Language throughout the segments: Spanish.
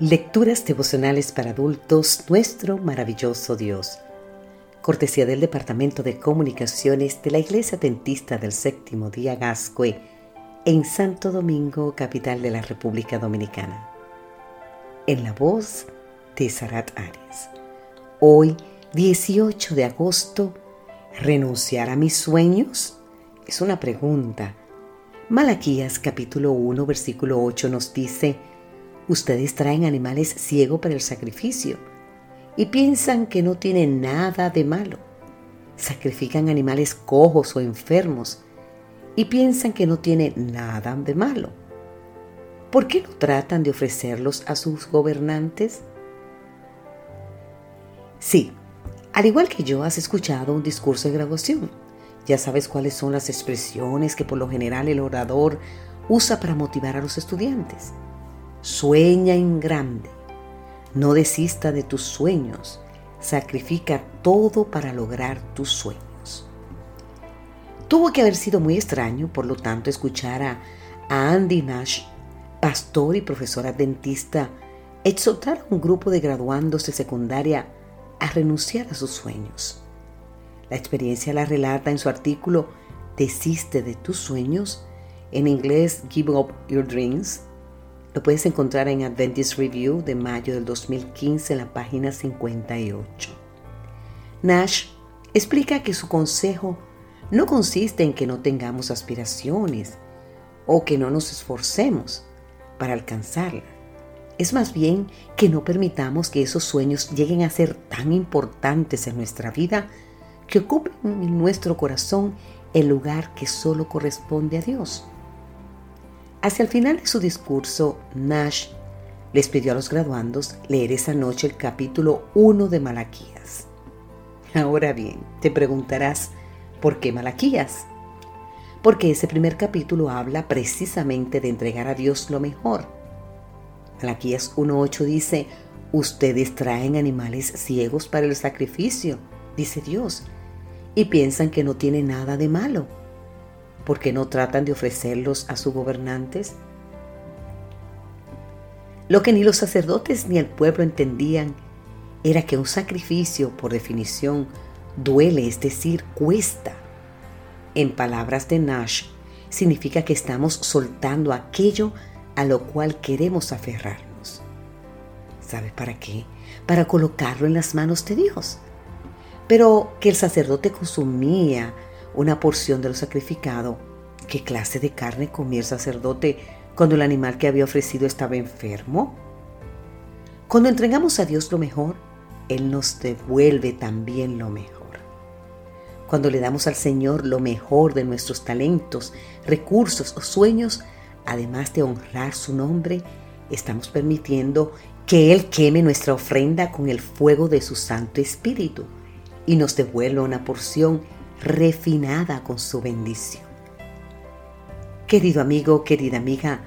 Lecturas devocionales para adultos, nuestro maravilloso Dios. Cortesía del Departamento de Comunicaciones de la Iglesia Dentista del Séptimo Día Gascue, en Santo Domingo, capital de la República Dominicana. En la voz de Sarat Arias. Hoy, 18 de agosto, ¿renunciar a mis sueños? Es una pregunta. Malaquías capítulo 1, versículo 8 nos dice, Ustedes traen animales ciegos para el sacrificio y piensan que no tienen nada de malo. Sacrifican animales cojos o enfermos y piensan que no tiene nada de malo. ¿Por qué no tratan de ofrecerlos a sus gobernantes? Sí, al igual que yo has escuchado un discurso de graduación. Ya sabes cuáles son las expresiones que por lo general el orador usa para motivar a los estudiantes. Sueña en grande. No desista de tus sueños. Sacrifica todo para lograr tus sueños. Tuvo que haber sido muy extraño, por lo tanto, escuchar a, Andy Nash, pastor y profesora dentista, exhortar a un grupo de graduandos de secundaria a renunciar a sus sueños. La experiencia la relata en su artículo Desiste de tus sueños, en inglés Give Up Your Dreams, lo puedes encontrar en Adventist Review de mayo del 2015 en la página 58. Nash explica que su consejo no consiste en que no tengamos aspiraciones o que no nos esforcemos para alcanzarlas. Es más bien que no permitamos que esos sueños lleguen a ser tan importantes en nuestra vida que ocupen en nuestro corazón el lugar que solo corresponde a Dios. Hacia el final de su discurso, Nash les pidió a los graduandos leer esa noche el capítulo 1 de Malaquías. Ahora bien, te preguntarás, ¿por qué Malaquías? Porque ese primer capítulo habla precisamente de entregar a Dios lo mejor. Malaquías 1.8 dice, ustedes traen animales ciegos para el sacrificio, dice Dios, y piensan que no tiene nada de malo ¿Por qué no tratan de ofrecerlos a sus gobernantes? Lo que ni los sacerdotes ni el pueblo entendían era que un sacrificio, por definición, duele, es decir, cuesta. En palabras de Nash, significa que estamos soltando aquello a lo cual queremos aferrarnos. ¿Sabes para qué? Para colocarlo en las manos de Dios. Pero que el sacerdote consumía una porción de lo sacrificado. ¿Qué clase de carne comía el sacerdote cuando el animal que había ofrecido estaba enfermo? Cuando entregamos a Dios lo mejor, Él nos devuelve también lo mejor. Cuando le damos al Señor lo mejor de nuestros talentos, recursos o sueños, además de honrar su nombre, estamos permitiendo que Él queme nuestra ofrenda con el fuego de su Santo Espíritu y nos devuelva una porción refinada con su bendición. Querido amigo, querida amiga,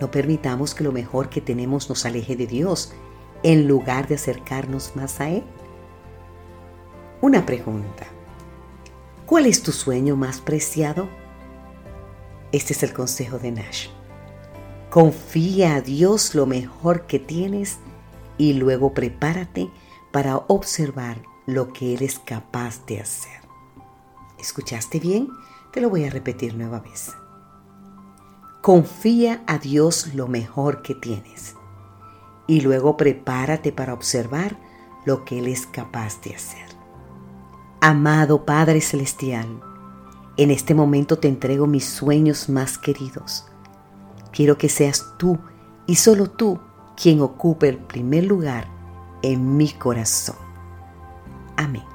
no permitamos que lo mejor que tenemos nos aleje de Dios en lugar de acercarnos más a Él. Una pregunta. ¿Cuál es tu sueño más preciado? Este es el consejo de Nash. Confía a Dios lo mejor que tienes y luego prepárate para observar lo que Él es capaz de hacer. ¿Escuchaste bien? Te lo voy a repetir nueva vez. Confía a Dios lo mejor que tienes y luego prepárate para observar lo que Él es capaz de hacer. Amado Padre Celestial, en este momento te entrego mis sueños más queridos. Quiero que seas tú y solo tú quien ocupe el primer lugar en mi corazón. Amén.